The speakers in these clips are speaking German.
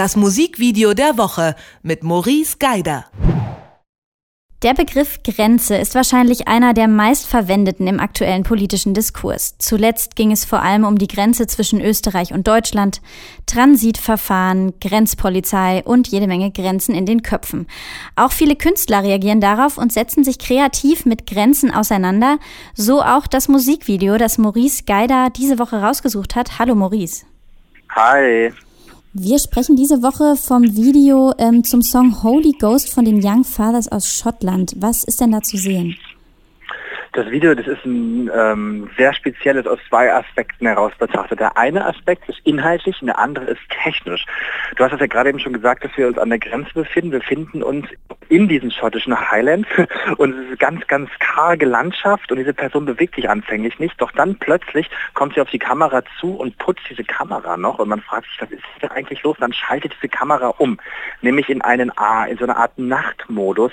das Musikvideo der Woche mit Maurice Geider. Der Begriff Grenze ist wahrscheinlich einer der meistverwendeten im aktuellen politischen Diskurs. Zuletzt ging es vor allem um die Grenze zwischen Österreich und Deutschland, Transitverfahren, Grenzpolizei und jede Menge Grenzen in den Köpfen. Auch viele Künstler reagieren darauf und setzen sich kreativ mit Grenzen auseinander, so auch das Musikvideo, das Maurice Geider diese Woche rausgesucht hat. Hallo Maurice. Hi. Wir sprechen diese Woche vom Video ähm, zum Song Holy Ghost von den Young Fathers aus Schottland. Was ist denn da zu sehen? Das Video, das ist ein ähm, sehr spezielles aus zwei Aspekten heraus betrachtet. Der eine Aspekt ist inhaltlich und der andere ist technisch. Du hast es ja gerade eben schon gesagt, dass wir uns an der Grenze befinden. Wir befinden uns in diesen schottischen Highlands und es ist ganz, ganz karge Landschaft und diese Person bewegt sich anfänglich nicht. Doch dann plötzlich kommt sie auf die Kamera zu und putzt diese Kamera noch und man fragt sich, was ist da eigentlich los? dann schaltet diese Kamera um, nämlich in einen A, in so eine Art Nachtmodus.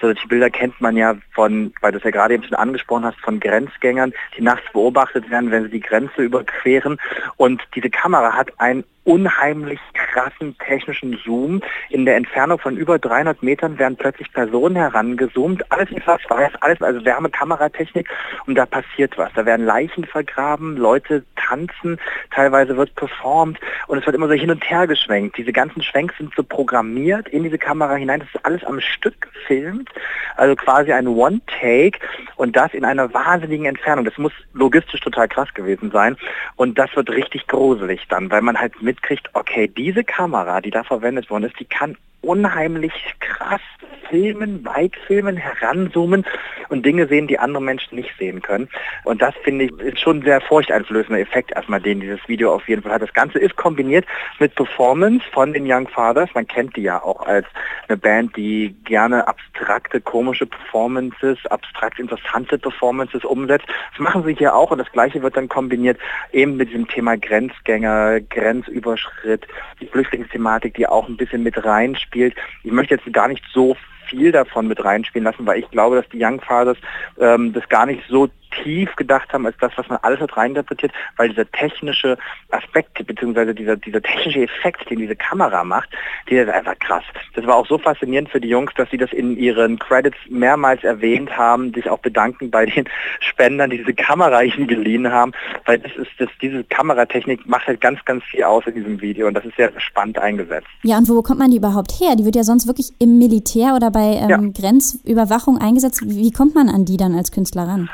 Solche Bilder kennt man ja von, weil du es ja gerade eben schon angesprochen hast, von Grenzgängern, die nachts beobachtet werden, wenn sie die Grenze überqueren. Und diese Kamera hat ein unheimlich krassen technischen Zoom. In der Entfernung von über 300 Metern werden plötzlich Personen herangezoomt. Alles in schwarz-weiß, alles, also Wärmekameratechnik und da passiert was. Da werden Leichen vergraben, Leute tanzen, teilweise wird performt und es wird immer so hin und her geschwenkt. Diese ganzen Schwenks sind so programmiert in diese Kamera hinein. Das ist alles am Stück gefilmt, also quasi ein One-Take und das in einer wahnsinnigen Entfernung. Das muss logistisch total krass gewesen sein und das wird richtig gruselig dann, weil man halt mit mitkriegt, okay, diese Kamera, die da verwendet worden ist, die kann unheimlich krass filmen, weit filmen, heranzoomen und Dinge sehen, die andere Menschen nicht sehen können. Und das finde ich ist schon ein sehr furchteinflößender Effekt erstmal, den dieses Video auf jeden Fall hat. Das Ganze ist kombiniert mit Performance von den Young Fathers. Man kennt die ja auch als eine Band, die gerne abstrakte, komische Performances, abstrakt interessante Performances umsetzt. Das machen sie hier auch und das gleiche wird dann kombiniert eben mit diesem Thema Grenzgänger, Grenzüberschritt, die Flüchtlingsthematik, die auch ein bisschen mit reinspielt spielt. Ich möchte jetzt gar nicht so viel davon mit reinspielen lassen, weil ich glaube, dass die Young Fathers ähm, das gar nicht so tief gedacht haben als das, was man alles hat reininterpretiert, weil dieser technische Aspekt bzw. Dieser, dieser technische Effekt, den diese Kamera macht, der ist einfach krass. Das war auch so faszinierend für die Jungs, dass sie das in ihren Credits mehrmals erwähnt haben, sich auch bedanken bei den Spendern, die diese Kamera ihnen geliehen haben, weil das ist das, diese Kameratechnik macht halt ganz, ganz viel aus in diesem Video und das ist sehr spannend eingesetzt. Ja, und wo bekommt man die überhaupt her? Die wird ja sonst wirklich im Militär oder bei ähm, ja. Grenzüberwachung eingesetzt. Wie kommt man an die dann als Künstler ran?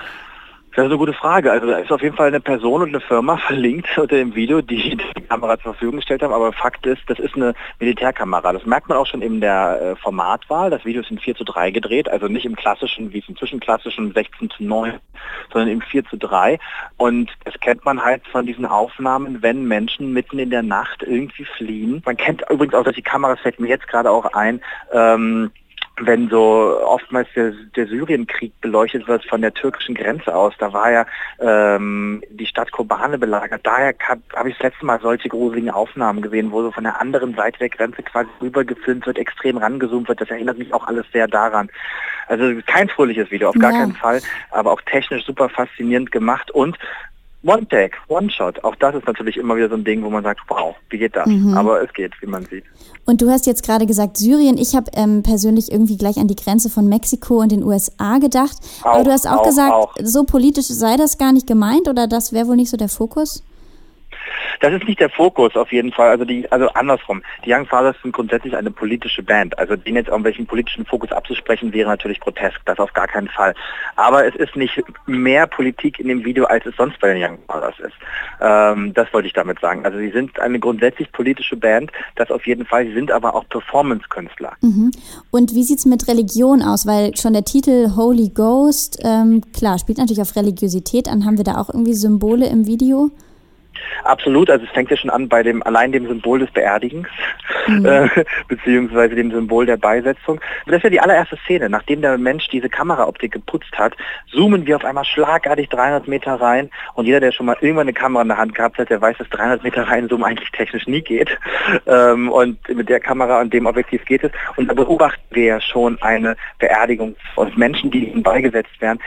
Das ist eine gute Frage. Also da ist auf jeden Fall eine Person und eine Firma verlinkt unter dem Video, die die Kamera zur Verfügung gestellt haben. Aber Fakt ist, das ist eine Militärkamera. Das merkt man auch schon in der äh, Formatwahl. Das Video ist in 4 zu 3 gedreht, also nicht im klassischen, wie es im zwischenklassischen 16 zu 9, sondern im 4 zu 3. Und das kennt man halt von diesen Aufnahmen, wenn Menschen mitten in der Nacht irgendwie fliehen. Man kennt übrigens auch, dass die Kameras fällt mir jetzt gerade auch ein, ähm, wenn so oftmals der, der Syrienkrieg beleuchtet wird von der türkischen Grenze aus, da war ja ähm, die Stadt Kobane belagert. Daher habe ich das letzte Mal solche gruseligen Aufnahmen gesehen, wo so von der anderen Seite der Grenze quasi rüber gefilmt wird, extrem rangezoomt wird. Das erinnert mich auch alles sehr daran. Also kein fröhliches Video, auf gar ja. keinen Fall, aber auch technisch super faszinierend gemacht und One-Take, One-Shot. Auch das ist natürlich immer wieder so ein Ding, wo man sagt, wow, wie geht das? Mhm. Aber es geht, wie man sieht. Und du hast jetzt gerade gesagt Syrien. Ich habe ähm, persönlich irgendwie gleich an die Grenze von Mexiko und den USA gedacht. Auch, Aber du hast auch, auch gesagt, auch. so politisch sei das gar nicht gemeint oder das wäre wohl nicht so der Fokus? Das ist nicht der Fokus auf jeden Fall. Also die, also andersrum. Die Young Fathers sind grundsätzlich eine politische Band. Also denen jetzt irgendwelchen politischen Fokus abzusprechen, wäre natürlich grotesk. Das auf gar keinen Fall. Aber es ist nicht mehr Politik in dem Video, als es sonst bei den Young Fathers ist. Ähm, das wollte ich damit sagen. Also sie sind eine grundsätzlich politische Band, das auf jeden Fall. Sie sind aber auch Performance-Künstler. Mhm. Und wie sieht es mit Religion aus? Weil schon der Titel Holy Ghost, ähm, klar, spielt natürlich auf Religiosität an. Haben wir da auch irgendwie Symbole im Video? Absolut, also es fängt ja schon an bei dem allein dem Symbol des Beerdigens, mhm. äh, beziehungsweise dem Symbol der Beisetzung. das ist ja die allererste Szene. Nachdem der Mensch diese Kameraoptik geputzt hat, zoomen wir auf einmal schlagartig 300 Meter rein und jeder, der schon mal irgendwann eine Kamera in der Hand gehabt hat, der weiß, dass 300 Meter rein Zoom eigentlich technisch nie geht. Ähm, und mit der Kamera und dem Objektiv geht es. Und da beobachten wir ja schon eine Beerdigung und Menschen, die ihnen beigesetzt werden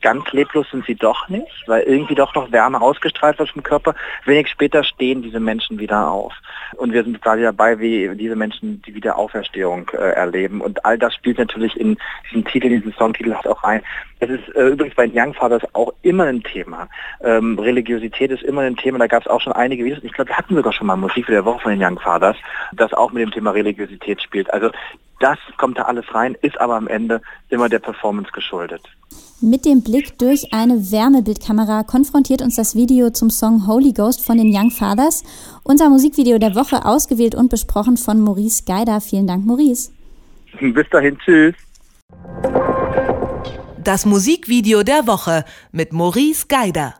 ganz leblos sind sie doch nicht, weil irgendwie doch noch Wärme ausgestrahlt wird vom Körper. Wenig später stehen diese Menschen wieder auf. Und wir sind quasi dabei, wie diese Menschen die Wiederauferstehung äh, erleben. Und all das spielt natürlich in diesen Titel, diesen Songtitel auch ein. Es ist äh, übrigens bei den Young Fathers auch immer ein Thema. Ähm, Religiosität ist immer ein Thema. Da gab es auch schon einige Videos. Ich glaube, wir hatten sogar schon mal Musik für der Woche von den Young Fathers, das auch mit dem Thema Religiosität spielt. Also das kommt da alles rein, ist aber am Ende immer der Performance geschuldet. Mit dem Blick durch eine Wärmebildkamera konfrontiert uns das Video zum Song Holy Ghost von den Young Fathers. Unser Musikvideo der Woche ausgewählt und besprochen von Maurice Geider. Vielen Dank, Maurice. Bis dahin, tschüss. Das Musikvideo der Woche mit Maurice Geider.